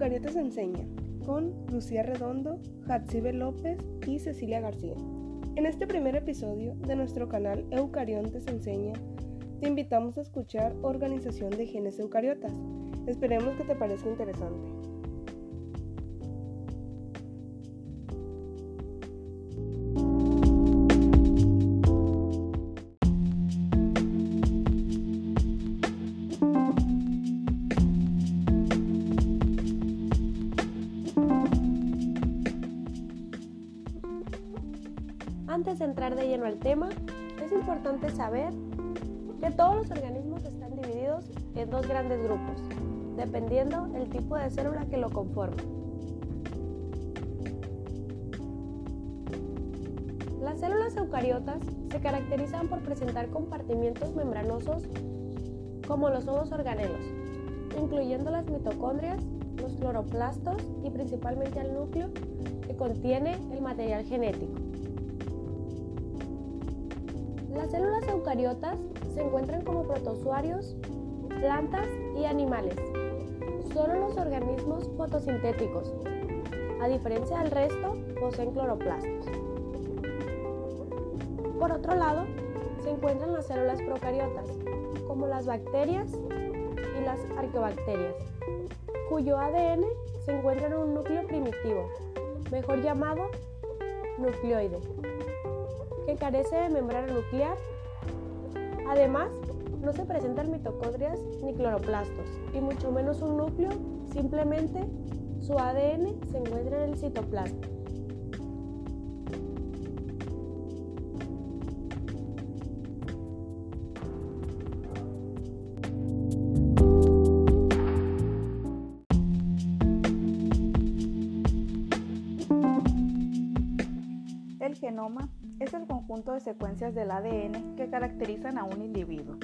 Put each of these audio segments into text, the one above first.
Eucariotas Enseña con Lucía Redondo, Hatsibe López y Cecilia García. En este primer episodio de nuestro canal Eucariontes Enseña, te invitamos a escuchar Organización de Genes Eucariotas. Esperemos que te parezca interesante. De lleno al tema, es importante saber que todos los organismos están divididos en dos grandes grupos, dependiendo el tipo de célula que lo conforma. Las células eucariotas se caracterizan por presentar compartimientos membranosos como los son los organelos, incluyendo las mitocondrias, los cloroplastos y principalmente el núcleo que contiene el material genético. Las células eucariotas se encuentran como protozoarios, plantas y animales. Solo los organismos fotosintéticos, a diferencia del resto, poseen cloroplastos. Por otro lado, se encuentran las células procariotas, como las bacterias y las arqueobacterias, cuyo ADN se encuentra en un núcleo primitivo, mejor llamado nucleoide carece de membrana nuclear. Además, no se presentan mitocondrias ni cloroplastos, y mucho menos un núcleo, simplemente su ADN se encuentra en el citoplasma. El genoma es el conjunto de secuencias del ADN que caracterizan a un individuo.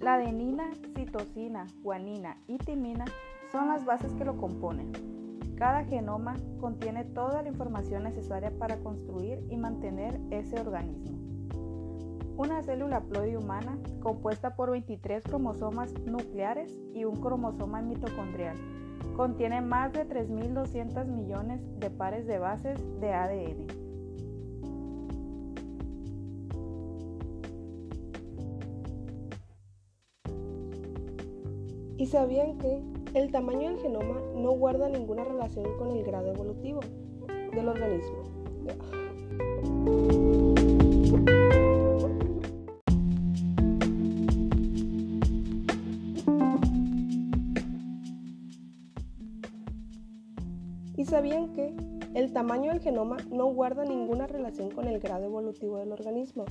La adenina, citosina, guanina y timina son las bases que lo componen. Cada genoma contiene toda la información necesaria para construir y mantener ese organismo. Una célula ploide humana, compuesta por 23 cromosomas nucleares y un cromosoma mitocondrial, contiene más de 3.200 millones de pares de bases de ADN. ¿Y sabían que el tamaño del genoma no guarda ninguna relación con el grado evolutivo del organismo? ¿Y sabían que el tamaño del genoma no guarda ninguna relación con el grado evolutivo del organismo?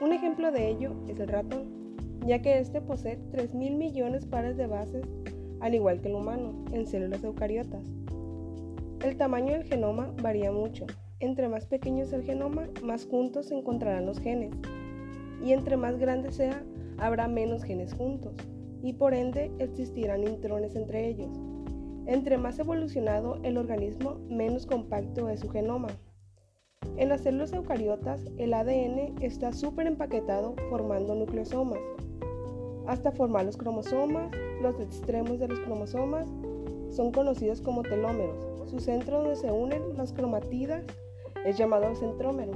Un ejemplo de ello es el ratón, ya que éste posee 3.000 millones pares de bases, al igual que el humano, en células eucariotas. El tamaño del genoma varía mucho. Entre más pequeño es el genoma, más juntos se encontrarán los genes. Y entre más grande sea, habrá menos genes juntos. Y por ende existirán intrones entre ellos. Entre más evolucionado el organismo, menos compacto es su genoma. En las células eucariotas, el ADN está súper empaquetado formando nucleosomas, hasta formar los cromosomas. Los extremos de los cromosomas son conocidos como telómeros. Su centro donde se unen las cromatidas es llamado centrómero.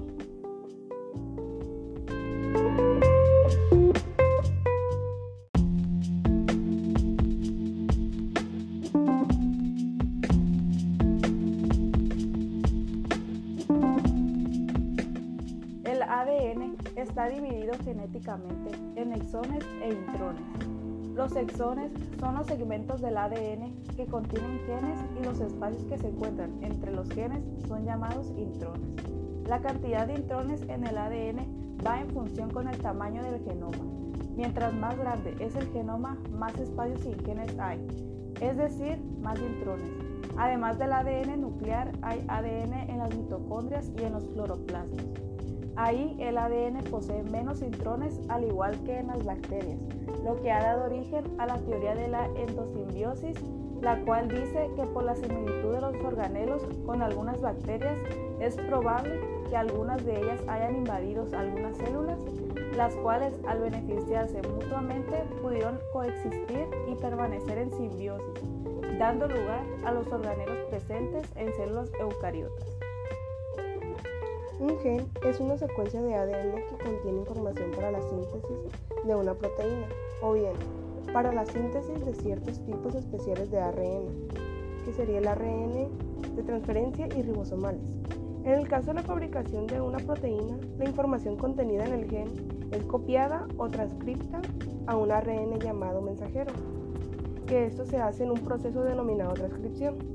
Está dividido genéticamente en exones e intrones. Los exones son los segmentos del ADN que contienen genes y los espacios que se encuentran entre los genes son llamados intrones. La cantidad de intrones en el ADN va en función con el tamaño del genoma. Mientras más grande es el genoma, más espacios sin genes hay, es decir, más intrones. Además del ADN nuclear, hay ADN en las mitocondrias y en los cloroplastos. Ahí el ADN posee menos intrones al igual que en las bacterias, lo que ha dado origen a la teoría de la endosimbiosis, la cual dice que por la similitud de los organelos con algunas bacterias es probable que algunas de ellas hayan invadido algunas células, las cuales al beneficiarse mutuamente pudieron coexistir y permanecer en simbiosis, dando lugar a los organelos presentes en células eucariotas. Un gen es una secuencia de ADN que contiene información para la síntesis de una proteína, o bien para la síntesis de ciertos tipos especiales de ARN, que sería el ARN de transferencia y ribosomales. En el caso de la fabricación de una proteína, la información contenida en el gen es copiada o transcripta a un ARN llamado mensajero, que esto se hace en un proceso denominado transcripción.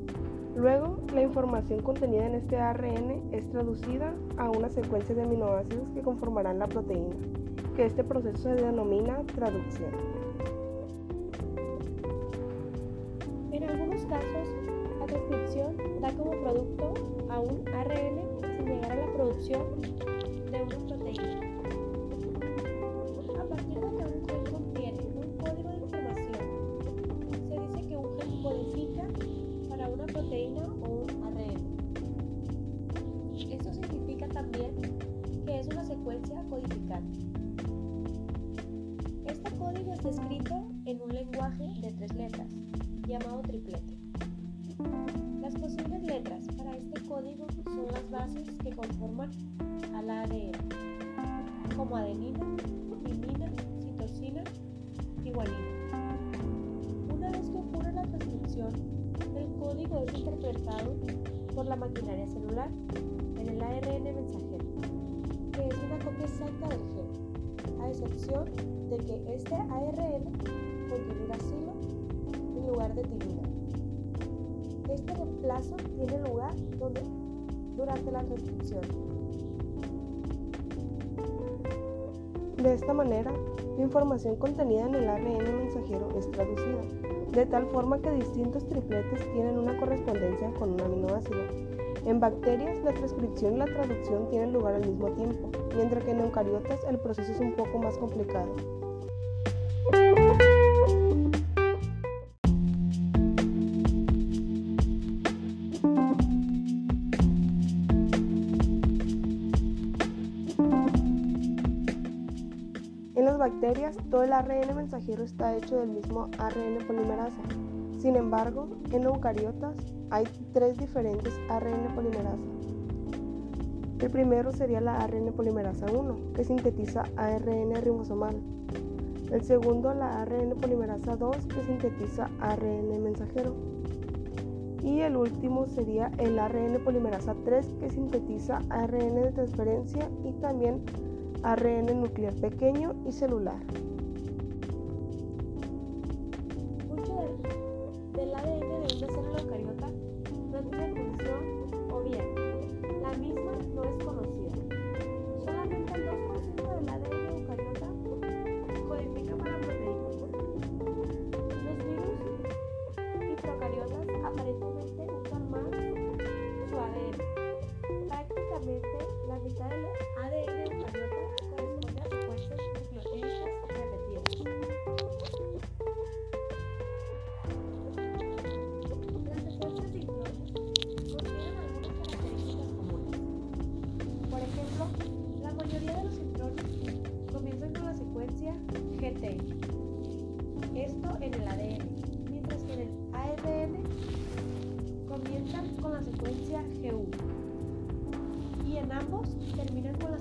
Luego, la información contenida en este ARN es traducida a una secuencia de aminoácidos que conformarán la proteína, que este proceso se denomina traducción. En algunos casos, la transcripción da como producto a un ARN sin llegar a la producción bases que conforman al ADN, como adenina, timina, citosina y guanina. Una vez que ocurre la transcripción, el código es interpretado por la maquinaria celular en el ARN mensajero, que es una copia exacta del gen, a excepción de que este ARN contiene uracilo en lugar de timina. Este reemplazo tiene lugar donde, durante la transcripción. De esta manera, la información contenida en el ARN mensajero es traducida, de tal forma que distintos tripletes tienen una correspondencia con un aminoácido. En bacterias, la transcripción y la traducción tienen lugar al mismo tiempo, mientras que en eucariotas el proceso es un poco más complicado. Bacterias, todo el ARN mensajero está hecho del mismo ARN polimerasa. Sin embargo, en eucariotas hay tres diferentes ARN polimerasa. El primero sería la ARN polimerasa 1, que sintetiza ARN ribosomal. El segundo, la ARN polimerasa 2, que sintetiza ARN mensajero. Y el último sería el ARN polimerasa 3, que sintetiza ARN de transferencia y también ARN nuclear pequeño y celular. Terminan con la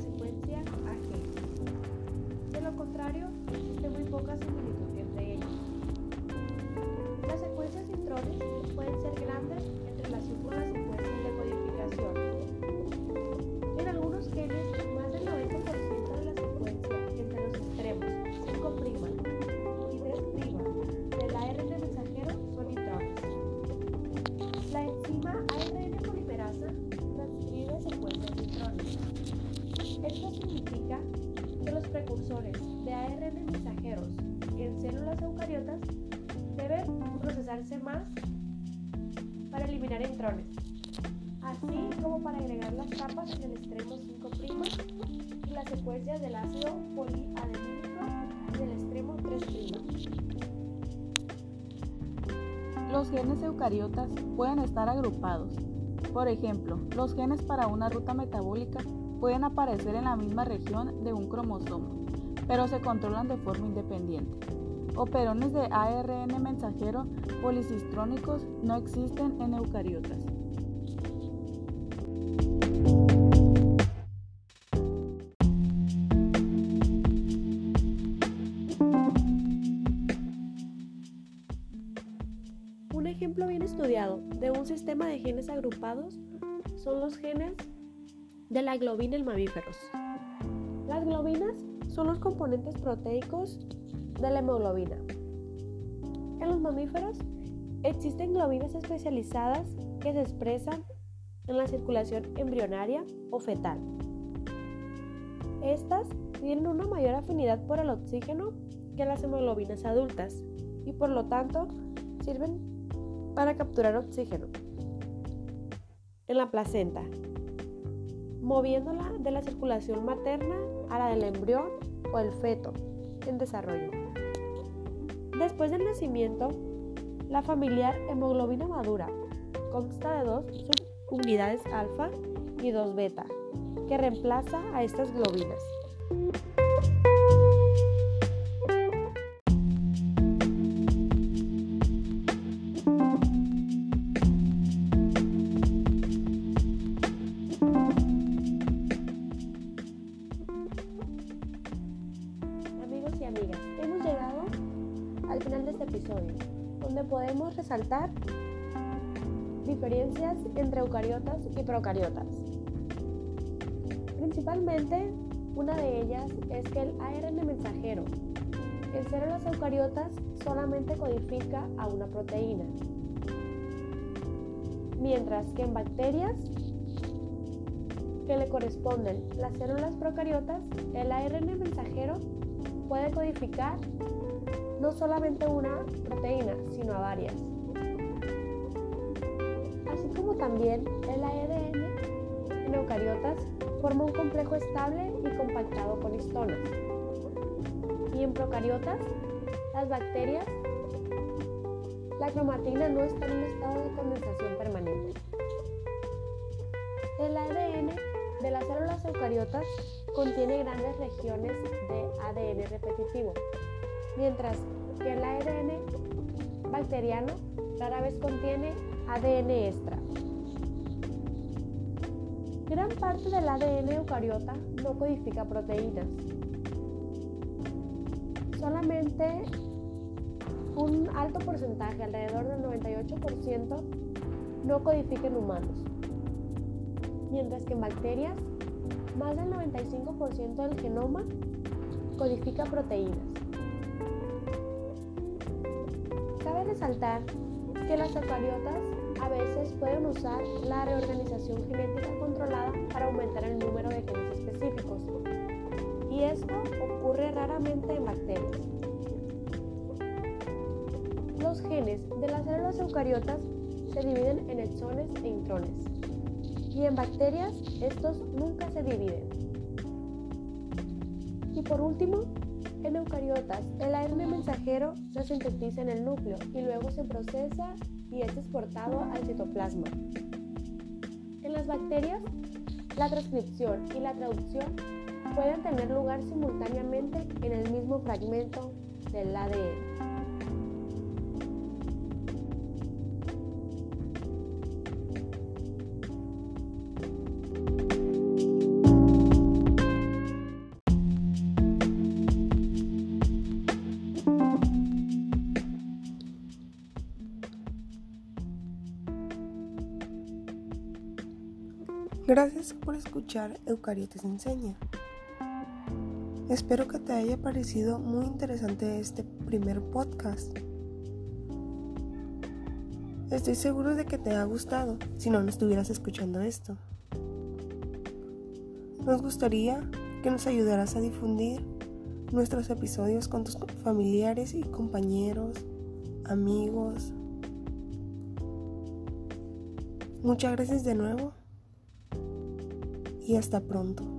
en el extremo 5' y las secuencias del ácido poliadenílico en extremo 3'. Los genes eucariotas pueden estar agrupados. Por ejemplo, los genes para una ruta metabólica pueden aparecer en la misma región de un cromosoma, pero se controlan de forma independiente. Operones de ARN mensajero policistrónicos no existen en eucariotas. De un sistema de genes agrupados son los genes de la globina en mamíferos. Las globinas son los componentes proteicos de la hemoglobina. En los mamíferos existen globinas especializadas que se expresan en la circulación embrionaria o fetal. Estas tienen una mayor afinidad por el oxígeno que las hemoglobinas adultas y por lo tanto sirven para capturar oxígeno en la placenta, moviéndola de la circulación materna a la del embrión o el feto en desarrollo. Después del nacimiento, la familiar hemoglobina madura consta de dos subunidades alfa y dos beta, que reemplaza a estas globinas. De este episodio, donde podemos resaltar diferencias entre eucariotas y procariotas. Principalmente, una de ellas es que el ARN mensajero en células eucariotas solamente codifica a una proteína, mientras que en bacterias que le corresponden las células procariotas, el ARN mensajero puede codificar no solamente una proteína, sino a varias. Así como también el ARN en eucariotas forma un complejo estable y compactado con histonas. Y en procariotas, las bacterias, la cromatina no está en un estado de condensación permanente. El ADN de las células eucariotas contiene grandes regiones de ADN repetitivo, mientras que el ADN bacteriano rara vez contiene ADN extra. Gran parte del ADN eucariota no codifica proteínas. Solamente un alto porcentaje, alrededor del 98%, no codifica en humanos. Mientras que en bacterias, más del 95% del genoma codifica proteínas. Cabe resaltar que las eucariotas a veces pueden usar la reorganización genética controlada para aumentar el número de genes específicos. Y esto ocurre raramente en bacterias. Los genes de las células eucariotas se dividen en exones e intrones. Y en bacterias estos nunca se dividen. Y por último, en eucariotas, el ARN mensajero se sintetiza en el núcleo y luego se procesa y es exportado al citoplasma. En las bacterias, la transcripción y la traducción pueden tener lugar simultáneamente en el mismo fragmento del ADN. Gracias por escuchar Eucariotes Enseña. Espero que te haya parecido muy interesante este primer podcast. Estoy seguro de que te ha gustado, si no, no estuvieras escuchando esto. Nos gustaría que nos ayudaras a difundir nuestros episodios con tus familiares y compañeros, amigos. Muchas gracias de nuevo y hasta pronto.